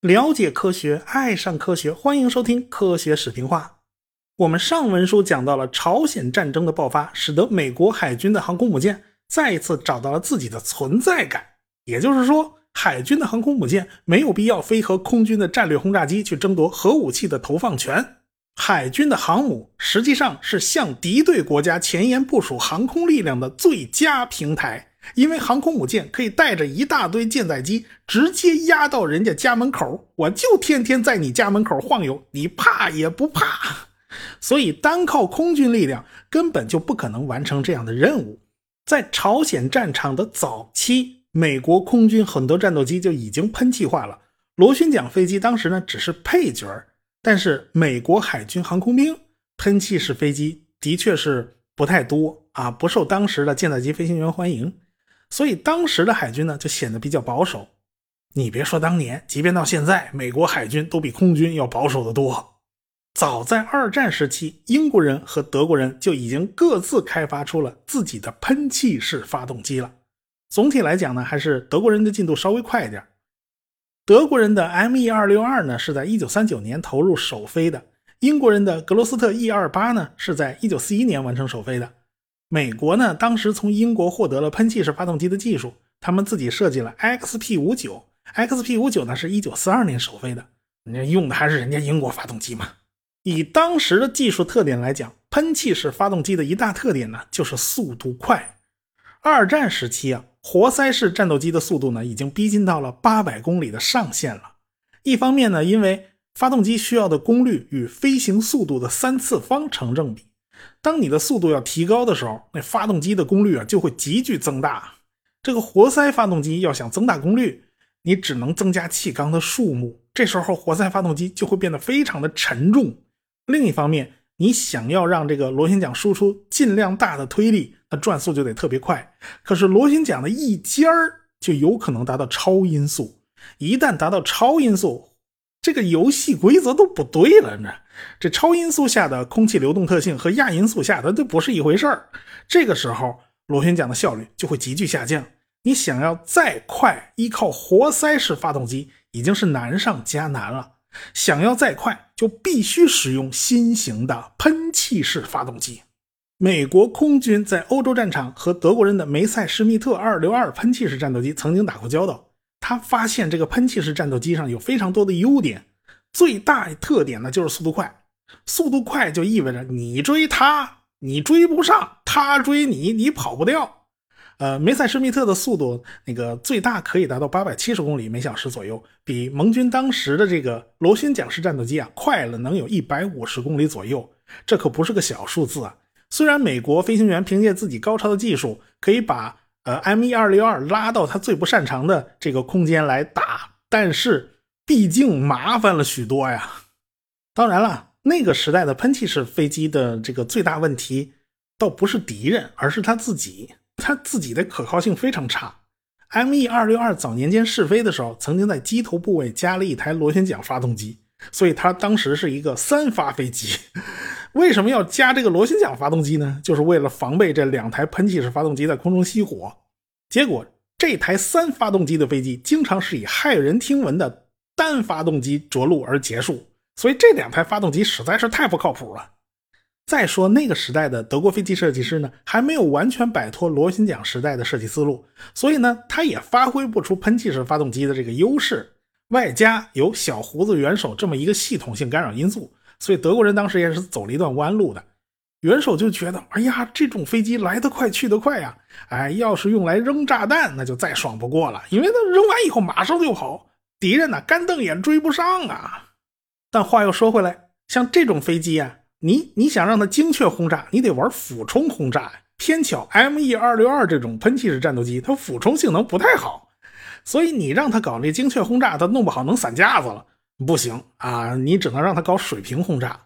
了解科学，爱上科学，欢迎收听《科学史评话》。我们上文书讲到了朝鲜战争的爆发，使得美国海军的航空母舰再一次找到了自己的存在感。也就是说，海军的航空母舰没有必要非和空军的战略轰炸机去争夺核武器的投放权。海军的航母实际上是向敌对国家前沿部署航空力量的最佳平台。因为航空母舰可以带着一大堆舰载机直接压到人家家门口，我就天天在你家门口晃悠，你怕也不怕。所以单靠空军力量根本就不可能完成这样的任务。在朝鲜战场的早期，美国空军很多战斗机就已经喷气化了。螺旋桨飞机当时呢只是配角但是美国海军航空兵喷气式飞机的确是不太多啊，不受当时的舰载机飞行员欢迎。所以当时的海军呢，就显得比较保守。你别说当年，即便到现在，美国海军都比空军要保守的多。早在二战时期，英国人和德国人就已经各自开发出了自己的喷气式发动机了。总体来讲呢，还是德国人的进度稍微快一点。德国人的 Me 二六二呢，是在一九三九年投入首飞的；英国人的格罗斯特 E 二八呢，是在一九四一年完成首飞的。美国呢，当时从英国获得了喷气式发动机的技术，他们自己设计了 XP 五九。XP 五九呢，是一九四二年首飞的，人家用的还是人家英国发动机嘛。以当时的技术特点来讲，喷气式发动机的一大特点呢，就是速度快。二战时期啊，活塞式战斗机的速度呢，已经逼近到了八百公里的上限了。一方面呢，因为发动机需要的功率与飞行速度的三次方成正比。当你的速度要提高的时候，那发动机的功率啊就会急剧增大。这个活塞发动机要想增大功率，你只能增加气缸的数目，这时候活塞发动机就会变得非常的沉重。另一方面，你想要让这个螺旋桨输出尽量大的推力，那转速就得特别快。可是螺旋桨的一尖儿就有可能达到超音速，一旦达到超音速，这个游戏规则都不对了呢。这超音速下的空气流动特性和亚音速下的都不是一回事儿。这个时候，螺旋桨的效率就会急剧下降。你想要再快，依靠活塞式发动机已经是难上加难了。想要再快，就必须使用新型的喷气式发动机。美国空军在欧洲战场和德国人的梅塞施密特262喷气式战斗机曾经打过交道。他发现这个喷气式战斗机上有非常多的优点。最大特点呢，就是速度快。速度快就意味着你追他，你追不上；他追你，你跑不掉。呃，梅塞施密特的速度，那个最大可以达到八百七十公里每小时左右，比盟军当时的这个螺旋桨式战斗机啊快了能有一百五十公里左右。这可不是个小数字啊！虽然美国飞行员凭借自己高超的技术，可以把呃 M 一二六二拉到他最不擅长的这个空间来打，但是。毕竟麻烦了许多呀。当然了，那个时代的喷气式飞机的这个最大问题，倒不是敌人，而是他自己。他自己的可靠性非常差。Me 二六二早年间试飞的时候，曾经在机头部位加了一台螺旋桨发动机，所以它当时是一个三发飞机。为什么要加这个螺旋桨发动机呢？就是为了防备这两台喷气式发动机在空中熄火。结果这台三发动机的飞机，经常是以骇人听闻的。单发动机着陆而结束，所以这两台发动机实在是太不靠谱了。再说那个时代的德国飞机设计师呢，还没有完全摆脱螺旋桨时代的设计思路，所以呢，他也发挥不出喷气式发动机的这个优势。外加有小胡子元首这么一个系统性干扰因素，所以德国人当时也是走了一段弯路的。元首就觉得，哎呀，这种飞机来得快去得快呀，哎，要是用来扔炸弹，那就再爽不过了，因为它扔完以后马上就跑。敌人呢，干瞪眼追不上啊！但话又说回来，像这种飞机啊，你你想让它精确轰炸，你得玩俯冲轰炸。偏巧 Me 二六二这种喷气式战斗机，它俯冲性能不太好，所以你让它搞那精确轰炸，它弄不好能散架子了，不行啊！你只能让它搞水平轰炸。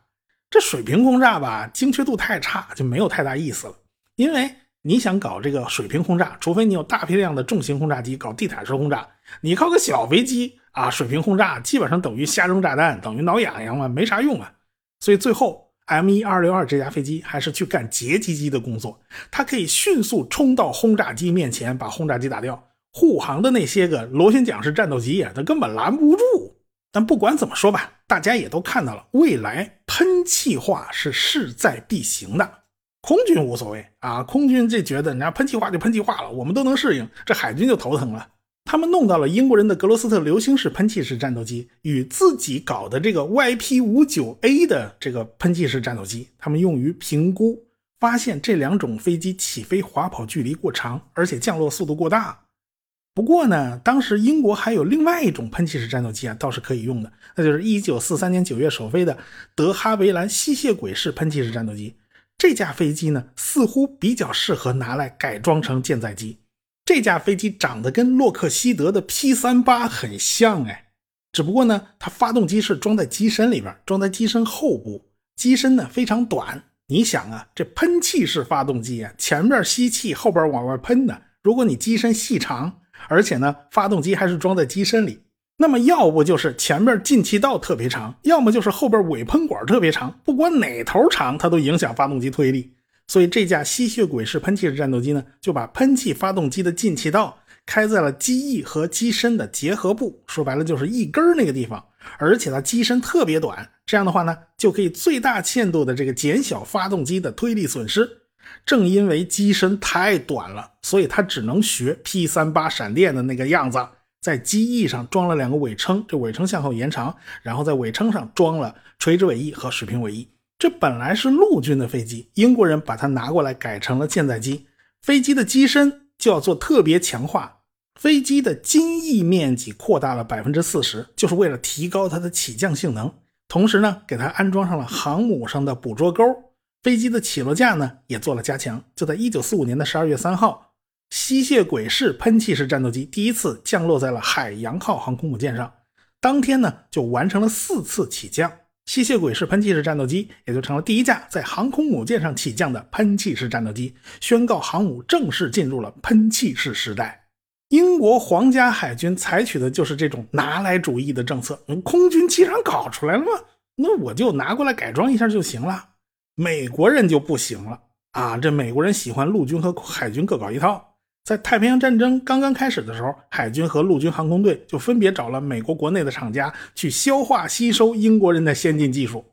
这水平轰炸吧，精确度太差，就没有太大意思了。因为你想搞这个水平轰炸，除非你有大批量的重型轰炸机搞地毯式轰炸，你靠个小飞机。啊，水平轰炸基本上等于瞎扔炸弹，等于挠痒痒嘛，没啥用啊。所以最后 M 一二六二这架飞机还是去干截击机的工作，它可以迅速冲到轰炸机面前，把轰炸机打掉。护航的那些个螺旋桨式战斗机呀，它根本拦不住。但不管怎么说吧，大家也都看到了，未来喷气化是势在必行的。空军无所谓啊，空军这觉得人家喷气化就喷气化了，我们都能适应。这海军就头疼了。他们弄到了英国人的格罗斯特流星式喷气式战斗机与自己搞的这个 YP59A 的这个喷气式战斗机，他们用于评估，发现这两种飞机起飞滑跑距离过长，而且降落速度过大。不过呢，当时英国还有另外一种喷气式战斗机啊，倒是可以用的，那就是1943年9月首飞的德哈维兰吸血鬼式喷气式战斗机。这架飞机呢，似乎比较适合拿来改装成舰载机。这架飞机长得跟洛克希德的 P38 很像哎，只不过呢，它发动机是装在机身里边，装在机身后部，机身呢非常短。你想啊，这喷气式发动机啊，前面吸气，后边往外喷的。如果你机身细长，而且呢，发动机还是装在机身里，那么要不就是前面进气道特别长，要么就是后边尾喷管特别长。不管哪头长，它都影响发动机推力。所以这架吸血鬼式喷气式战斗机呢，就把喷气发动机的进气道开在了机翼和机身的结合部，说白了就是翼根那个地方。而且它机身特别短，这样的话呢，就可以最大限度的这个减小发动机的推力损失。正因为机身太短了，所以它只能学 P38 闪电的那个样子，在机翼上装了两个尾撑，这尾撑向后延长，然后在尾撑上装了垂直尾翼和水平尾翼。这本来是陆军的飞机，英国人把它拿过来改成了舰载机。飞机的机身就要做特别强化，飞机的襟翼面积扩大了百分之四十，就是为了提高它的起降性能。同时呢，给它安装上了航母上的捕捉钩。飞机的起落架呢也做了加强。就在一九四五年的十二月三号，吸血鬼式喷气式战斗机第一次降落在了海洋号航空母舰上，当天呢就完成了四次起降。吸血鬼式喷气式战斗机也就成了第一架在航空母舰上起降的喷气式战斗机，宣告航母正式进入了喷气式时代。英国皇家海军采取的就是这种拿来主义的政策。空军机场搞出来了吗？那我就拿过来改装一下就行了。美国人就不行了啊！这美国人喜欢陆军和海军各搞一套。在太平洋战争刚刚开始的时候，海军和陆军航空队就分别找了美国国内的厂家去消化吸收英国人的先进技术。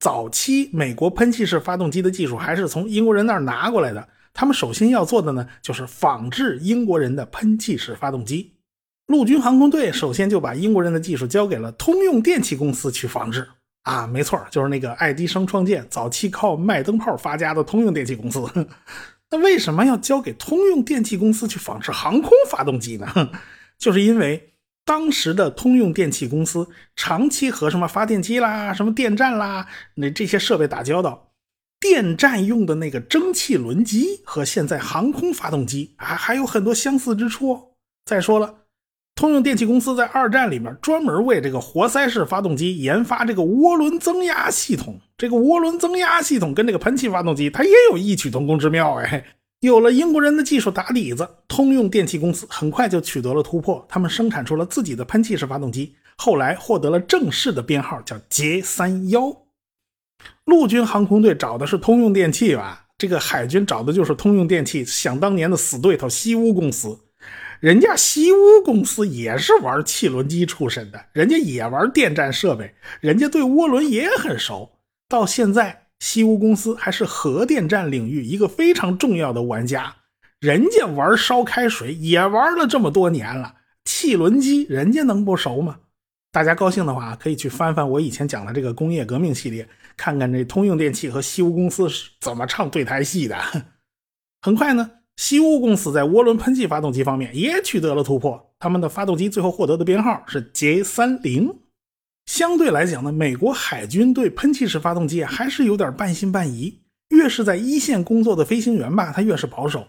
早期美国喷气式发动机的技术还是从英国人那儿拿过来的，他们首先要做的呢，就是仿制英国人的喷气式发动机。陆军航空队首先就把英国人的技术交给了通用电气公司去仿制。啊，没错，就是那个爱迪生创建、早期靠卖灯泡发家的通用电气公司。那为什么要交给通用电气公司去仿制航空发动机呢？就是因为当时的通用电气公司长期和什么发电机啦、什么电站啦那这些设备打交道，电站用的那个蒸汽轮机和现在航空发动机啊还有很多相似之处。再说了，通用电气公司在二战里面专门为这个活塞式发动机研发这个涡轮增压系统。这个涡轮增压系统跟这个喷气发动机，它也有异曲同工之妙哎。有了英国人的技术打底子，通用电气公司很快就取得了突破，他们生产出了自己的喷气式发动机，后来获得了正式的编号，叫 J 三幺。陆军航空队找的是通用电气吧？这个海军找的就是通用电气，想当年的死对头西屋公司。人家西屋公司也是玩汽轮机出身的，人家也玩电站设备，人家对涡轮也很熟。到现在，西屋公司还是核电站领域一个非常重要的玩家。人家玩烧开水也玩了这么多年了，汽轮机人家能不熟吗？大家高兴的话，可以去翻翻我以前讲的这个工业革命系列，看看这通用电气和西屋公司是怎么唱对台戏的。很快呢，西屋公司在涡轮喷气发动机方面也取得了突破，他们的发动机最后获得的编号是 J 三零。相对来讲呢，美国海军对喷气式发动机还是有点半信半疑。越是在一线工作的飞行员吧，他越是保守。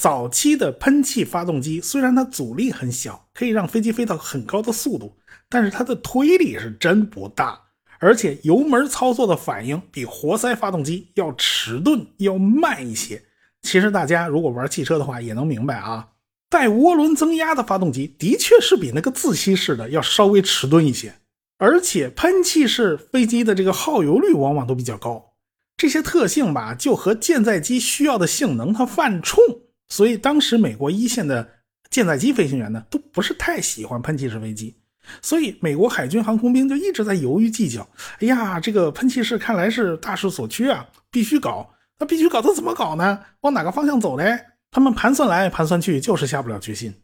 早期的喷气发动机虽然它阻力很小，可以让飞机飞到很高的速度，但是它的推力是真不大，而且油门操作的反应比活塞发动机要迟钝，要慢一些。其实大家如果玩汽车的话，也能明白啊，带涡轮增压的发动机的确是比那个自吸式的要稍微迟钝一些。而且喷气式飞机的这个耗油率往往都比较高，这些特性吧，就和舰载机需要的性能它犯冲，所以当时美国一线的舰载机飞行员呢，都不是太喜欢喷气式飞机，所以美国海军航空兵就一直在犹豫计较。哎呀，这个喷气式看来是大势所趋啊，必须搞。那必须搞，他怎么搞呢？往哪个方向走嘞？他们盘算来盘算去，就是下不了决心。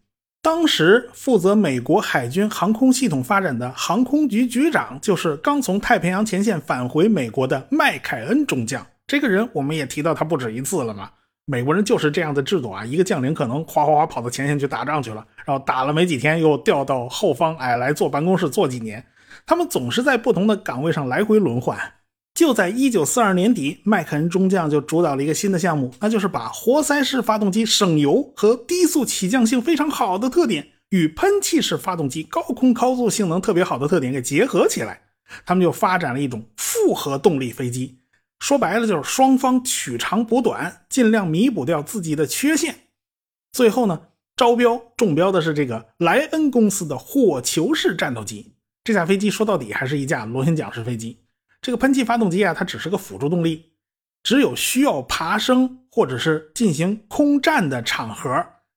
当时负责美国海军航空系统发展的航空局局长，就是刚从太平洋前线返回美国的麦凯恩中将。这个人我们也提到他不止一次了嘛。美国人就是这样的制度啊，一个将领可能哗哗哗跑到前线去打仗去了，然后打了没几天又调到后方，哎，来坐办公室坐几年。他们总是在不同的岗位上来回轮换。就在一九四二年底，麦肯恩中将就主导了一个新的项目，那就是把活塞式发动机省油和低速起降性非常好的特点与喷气式发动机高空高速性能特别好的特点给结合起来。他们就发展了一种复合动力飞机，说白了就是双方取长补短，尽量弥补掉自己的缺陷。最后呢，招标中标的是这个莱恩公司的火球式战斗机。这架飞机说到底还是一架螺旋桨式飞机。这个喷气发动机啊，它只是个辅助动力，只有需要爬升或者是进行空战的场合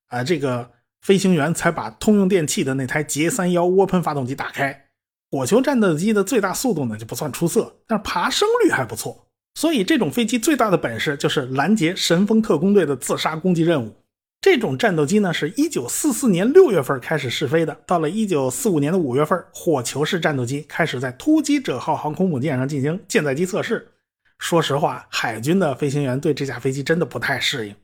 啊，这个飞行员才把通用电气的那台捷三幺涡喷发动机打开。火球战斗机的最大速度呢就不算出色，但是爬升率还不错。所以这种飞机最大的本事就是拦截神风特工队的自杀攻击任务。这种战斗机呢，是一九四四年六月份开始试飞的。到了一九四五年的五月份，火球式战斗机开始在突击者号航空母舰上进行舰载机测试。说实话，海军的飞行员对这架飞机真的不太适应，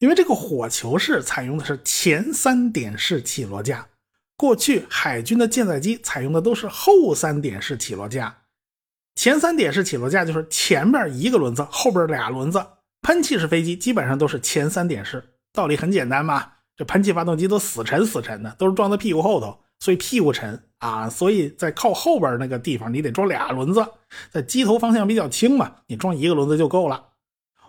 因为这个火球式采用的是前三点式起落架，过去海军的舰载机采用的都是后三点式起落架。前三点式起落架就是前面一个轮子，后边俩轮子。喷气式飞机基本上都是前三点式。道理很简单嘛，这喷气发动机都死沉死沉的，都是装在屁股后头，所以屁股沉啊，所以在靠后边那个地方你得装俩轮子，在机头方向比较轻嘛，你装一个轮子就够了。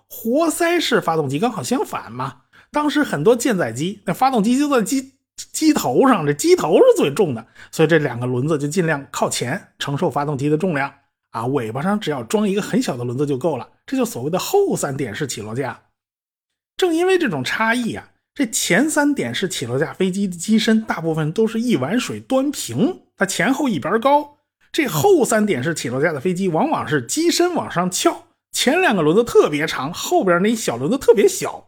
活塞式发动机刚好相反嘛，当时很多舰载机那发动机就在机机头上，这机头是最重的，所以这两个轮子就尽量靠前承受发动机的重量啊，尾巴上只要装一个很小的轮子就够了，这就所谓的后三点式起落架。正因为这种差异啊，这前三点式起落架飞机的机身大部分都是一碗水端平，它前后一边高；这后三点式起落架的飞机往往是机身往上翘，前两个轮子特别长，后边那一小轮子特别小。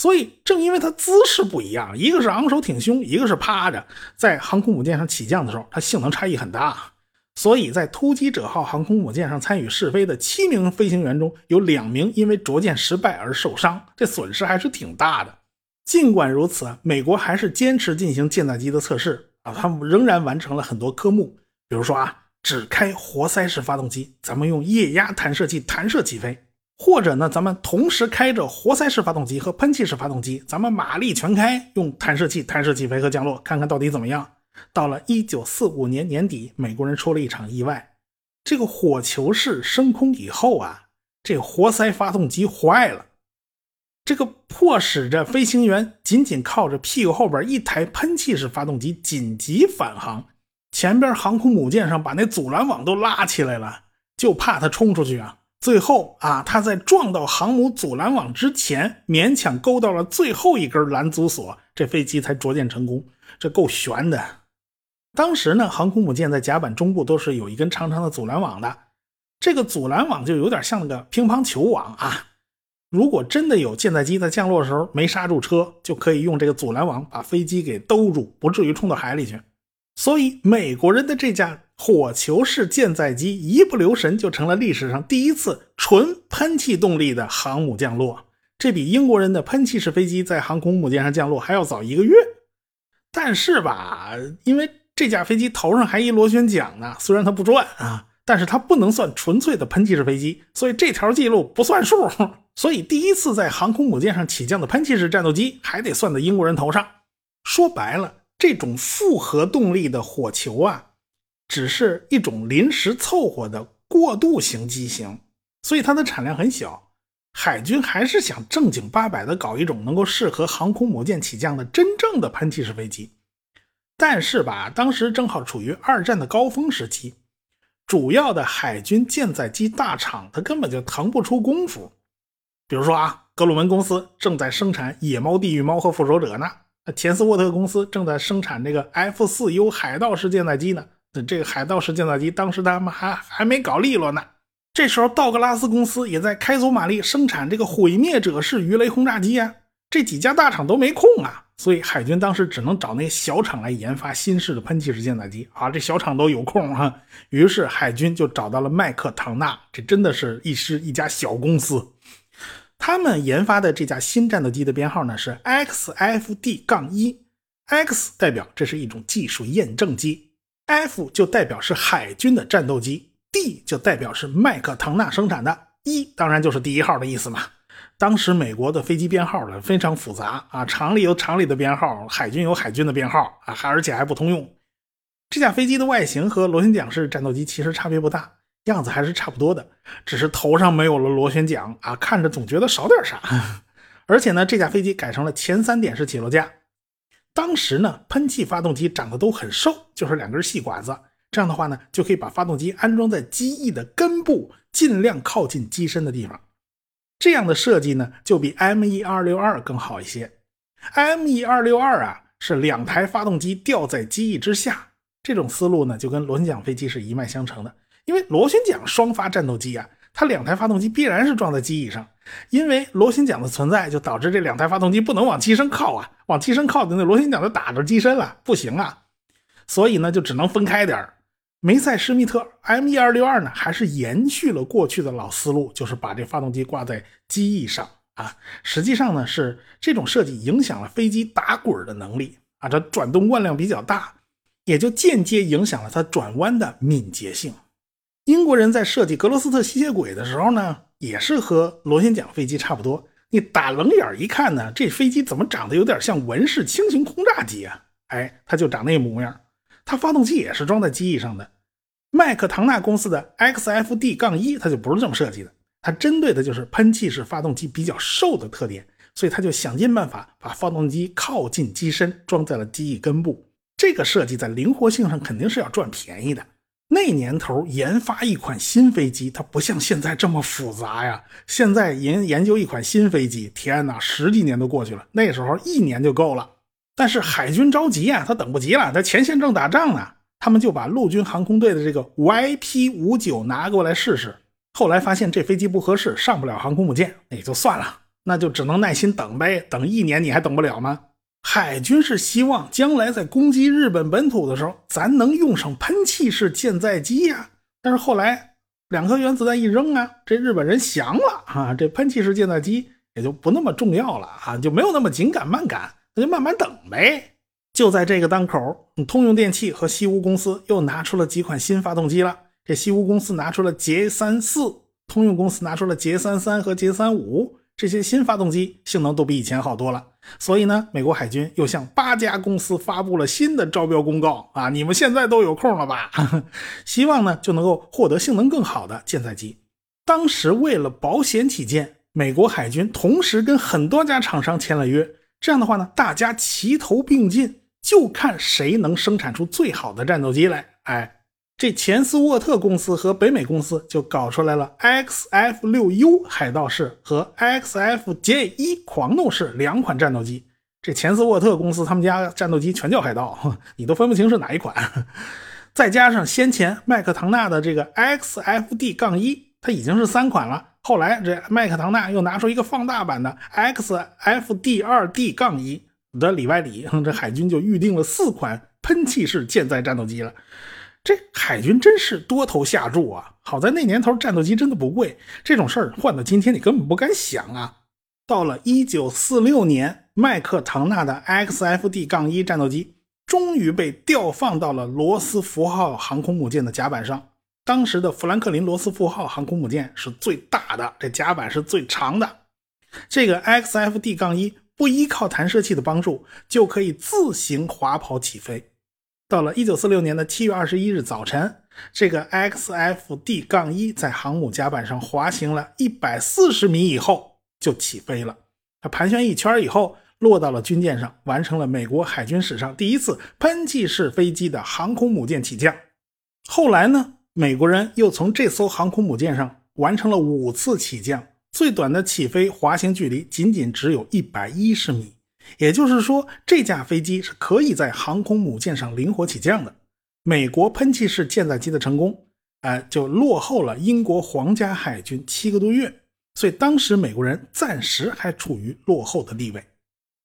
所以正因为它姿势不一样，一个是昂首挺胸，一个是趴着，在航空母舰上起降的时候，它性能差异很大。所以在突击者号航空母舰上参与试飞的七名飞行员中，有两名因为着舰失败而受伤，这损失还是挺大的。尽管如此，美国还是坚持进行舰载机的测试啊，他们仍然完成了很多科目，比如说啊，只开活塞式发动机，咱们用液压弹射器弹射起飞；或者呢，咱们同时开着活塞式发动机和喷气式发动机，咱们马力全开，用弹射器弹射起飞和降落，看看到底怎么样。到了一九四五年年底，美国人出了一场意外。这个火球式升空以后啊，这活塞发动机坏了，这个迫使着飞行员紧紧靠着屁股后边一台喷气式发动机紧急返航。前边航空母舰上把那阻拦网都拉起来了，就怕它冲出去啊。最后啊，他在撞到航母阻拦网之前，勉强勾到了最后一根拦阻索，这飞机才着舰成功。这够悬的。当时呢，航空母舰在甲板中部都是有一根长长的阻拦网的，这个阻拦网就有点像那个乒乓球网啊。如果真的有舰载机在降落的时候没刹住车，就可以用这个阻拦网把飞机给兜住，不至于冲到海里去。所以，美国人的这架火球式舰载机一不留神就成了历史上第一次纯喷气动力的航母降落，这比英国人的喷气式飞机在航空母舰上降落还要早一个月。但是吧，因为这架飞机头上还一螺旋桨呢，虽然它不转啊，但是它不能算纯粹的喷气式飞机，所以这条记录不算数。所以第一次在航空母舰上起降的喷气式战斗机还得算在英国人头上。说白了，这种复合动力的火球啊，只是一种临时凑合的过渡型机型，所以它的产量很小。海军还是想正经八百的搞一种能够适合航空母舰起降的真正的喷气式飞机。但是吧，当时正好处于二战的高峰时期，主要的海军舰载机大厂它根本就腾不出功夫。比如说啊，格鲁门公司正在生产野猫、地狱猫和复仇者呢，啊钱斯沃特公司正在生产这个 F 四 U 海盗式舰载机呢。那这个海盗式舰载机当时他们还还没搞利落呢。这时候道格拉斯公司也在开足马力生产这个毁灭者式鱼雷轰炸机啊。这几家大厂都没空啊，所以海军当时只能找那小厂来研发新式的喷气式舰载机啊。这小厂都有空哈，于是海军就找到了麦克唐纳，这真的是一师一家小公司。他们研发的这架新战斗机的编号呢是 XFD 杠 1X 代表这是一种技术验证机，F 就代表是海军的战斗机，D 就代表是麦克唐纳生产的，一当然就是第一号的意思嘛。当时美国的飞机编号呢非常复杂啊，厂里有厂里的编号，海军有海军的编号啊，还而且还不通用。这架飞机的外形和螺旋桨式战斗机其实差别不大，样子还是差不多的，只是头上没有了螺旋桨啊，看着总觉得少点啥。而且呢，这架飞机改成了前三点式起落架。当时呢，喷气发动机长得都很瘦，就是两根细管子，这样的话呢，就可以把发动机安装在机翼的根部，尽量靠近机身的地方。这样的设计呢，就比 M1 二六二更好一些。M1 二六二啊，是两台发动机吊在机翼之下，这种思路呢，就跟螺旋桨飞机是一脉相承的。因为螺旋桨双发战斗机啊，它两台发动机必然是装在机翼上，因为螺旋桨的存在，就导致这两台发动机不能往机身靠啊，往机身靠的那螺旋桨就打着机身了，不行啊，所以呢，就只能分开点。梅赛施密特 M 一二六二呢，还是延续了过去的老思路，就是把这发动机挂在机翼上啊。实际上呢，是这种设计影响了飞机打滚的能力啊，这转动惯量比较大，也就间接影响了它转弯的敏捷性。英国人在设计格罗斯特吸血鬼的时候呢，也是和螺旋桨飞机差不多。你打冷眼一看呢，这飞机怎么长得有点像文式轻型轰炸机啊？哎，它就长那模样。它发动机也是装在机翼上的，麦克唐纳公司的 XFD-1，杠它就不是这么设计的，它针对的就是喷气式发动机比较瘦的特点，所以它就想尽办法把发动机靠近机身，装在了机翼根部。这个设计在灵活性上肯定是要赚便宜的。那年头研发一款新飞机，它不像现在这么复杂呀。现在研研究一款新飞机，天哪，十几年都过去了，那时候一年就够了。但是海军着急啊，他等不及了，他前线正打仗呢。他们就把陆军航空队的这个 YP 五九拿过来试试。后来发现这飞机不合适，上不了航空母舰，也就算了，那就只能耐心等呗。等一年你还等不了吗？海军是希望将来在攻击日本本土的时候，咱能用上喷气式舰载机呀。但是后来两颗原子弹一扔啊，这日本人降了啊，这喷气式舰载机也就不那么重要了啊，就没有那么紧赶慢赶。那就慢慢等呗。就在这个当口，通用电气和西屋公司又拿出了几款新发动机了。这西屋公司拿出了捷三四，通用公司拿出了捷三三和捷三五，这些新发动机性能都比以前好多了。所以呢，美国海军又向八家公司发布了新的招标公告啊！你们现在都有空了吧？希望呢就能够获得性能更好的舰载机。当时为了保险起见，美国海军同时跟很多家厂商签了约。这样的话呢，大家齐头并进，就看谁能生产出最好的战斗机来。哎，这钱斯沃特公司和北美公司就搞出来了 XF6U 海盗式和 XFJ1 狂怒式两款战斗机。这钱斯沃特公司他们家战斗机全叫海盗，你都分不清是哪一款。再加上先前麦克唐纳的这个 XFD-1，它已经是三款了。后来，这麦克唐纳又拿出一个放大版的 XFD-2D-1 杠的里外里，这海军就预定了四款喷气式舰载战斗机了。这海军真是多头下注啊！好在那年头战斗机真的不贵，这种事儿换到今天你根本不敢想啊。到了1946年，麦克唐纳的 XFD-1 杠战斗机终于被调放到了罗斯福号航空母舰的甲板上。当时的富兰克林·罗斯福号航空母舰是最大的，这甲板是最长的。这个 XFD 杠1不依靠弹射器的帮助，就可以自行滑跑起飞。到了1946年的7月21日早晨，这个 XFD 杠1在航母甲板上滑行了140米以后就起飞了。它盘旋一圈以后，落到了军舰上，完成了美国海军史上第一次喷气式飞机的航空母舰起降。后来呢，美国人又从这艘航空母舰上完成了五次起降，最短的起飞滑行距离仅仅只有一百一十米。也就是说，这架飞机是可以在航空母舰上灵活起降的。美国喷气式舰载机的成功，哎，就落后了英国皇家海军七个多月，所以当时美国人暂时还处于落后的地位。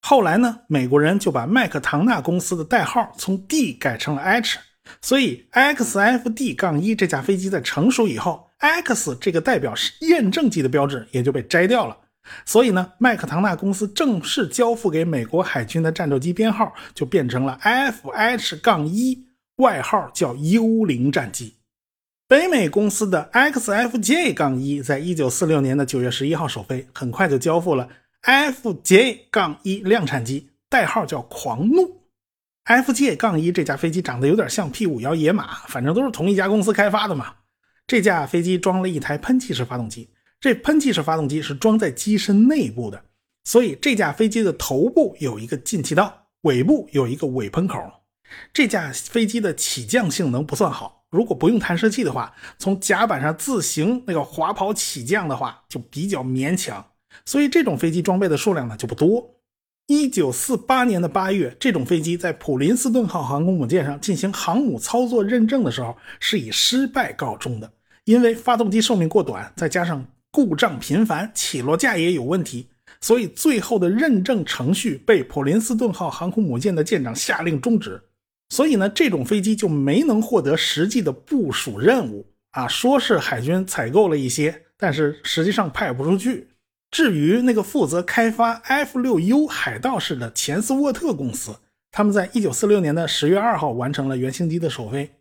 后来呢，美国人就把麦克唐纳公司的代号从 D 改成了 H，所以 XFD-1 这架飞机在成熟以后，X 这个代表是验证机的标志也就被摘掉了。所以呢，麦克唐纳公司正式交付给美国海军的战斗机编号就变成了 FH-1，外号叫幽灵战机。北美公司的 XFJ-1 在一九四六年的九月十一号首飞，很快就交付了 FJ-1 量产机，代号叫狂怒。FJ-1 这架飞机长得有点像 P 五幺野马，反正都是同一家公司开发的嘛。这架飞机装了一台喷气式发动机。这喷气式发动机是装在机身内部的，所以这架飞机的头部有一个进气道，尾部有一个尾喷口。这架飞机的起降性能不算好，如果不用弹射器的话，从甲板上自行那个滑跑起降的话就比较勉强。所以这种飞机装备的数量呢就不多。一九四八年的八月，这种飞机在普林斯顿号航空母舰上进行航母操作认证的时候是以失败告终的，因为发动机寿命过短，再加上故障频繁，起落架也有问题，所以最后的认证程序被普林斯顿号航空母舰的舰长下令终止。所以呢，这种飞机就没能获得实际的部署任务啊。说是海军采购了一些，但是实际上派不出去。至于那个负责开发 F 六 U 海盗式的钱斯沃特公司，他们在一九四六年的十月二号完成了原型机的首飞。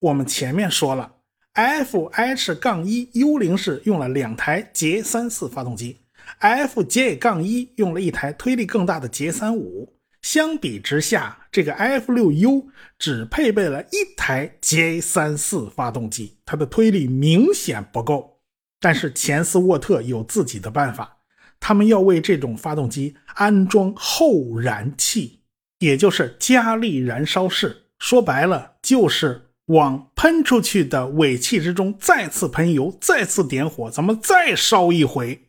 我们前面说了。FH-1 幽灵式用了两台捷三四发动机，FJ 杠1用了一台推力更大的捷三五。相比之下，这个 F6U 只配备了一台 J 三四发动机，它的推力明显不够。但是钱斯沃特有自己的办法，他们要为这种发动机安装后燃器，也就是加力燃烧室。说白了就是。往喷出去的尾气之中再次喷油，再次点火，咱们再烧一回，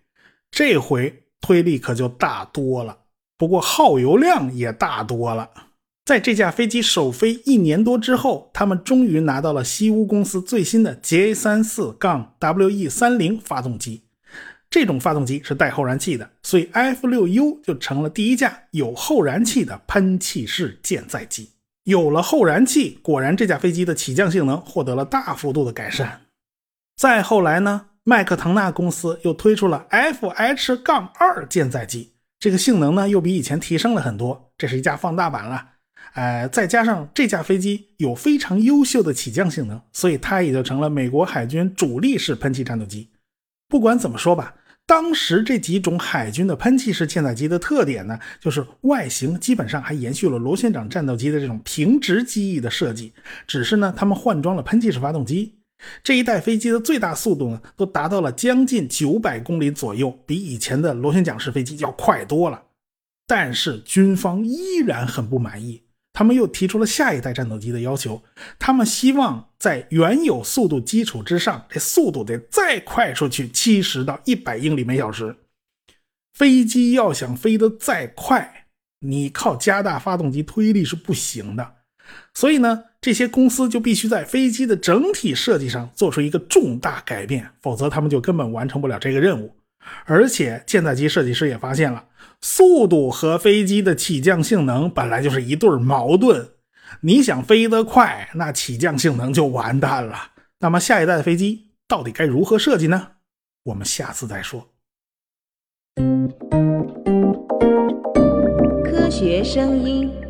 这回推力可就大多了。不过耗油量也大多了。在这架飞机首飞一年多之后，他们终于拿到了西屋公司最新的 j 三四杠 WE 三零发动机。这种发动机是带后燃器的，所以 F 六 U 就成了第一架有后燃器的喷气式舰载机。有了后燃器，果然这架飞机的起降性能获得了大幅度的改善。再后来呢，麦克唐纳公司又推出了 FH-2 舰载机，这个性能呢又比以前提升了很多。这是一架放大版了，呃，再加上这架飞机有非常优秀的起降性能，所以它也就成了美国海军主力式喷气战斗机。不管怎么说吧。当时这几种海军的喷气式舰载机的特点呢，就是外形基本上还延续了螺旋桨战斗机的这种平直机翼的设计，只是呢，他们换装了喷气式发动机。这一代飞机的最大速度呢，都达到了将近九百公里左右，比以前的螺旋桨式飞机要快多了。但是军方依然很不满意。他们又提出了下一代战斗机的要求，他们希望在原有速度基础之上，这速度得再快出去七十到一百英里每小时。飞机要想飞得再快，你靠加大发动机推力是不行的。所以呢，这些公司就必须在飞机的整体设计上做出一个重大改变，否则他们就根本完成不了这个任务。而且，舰载机设计师也发现了，速度和飞机的起降性能本来就是一对矛盾。你想飞得快，那起降性能就完蛋了。那么，下一代的飞机到底该如何设计呢？我们下次再说。科学声音。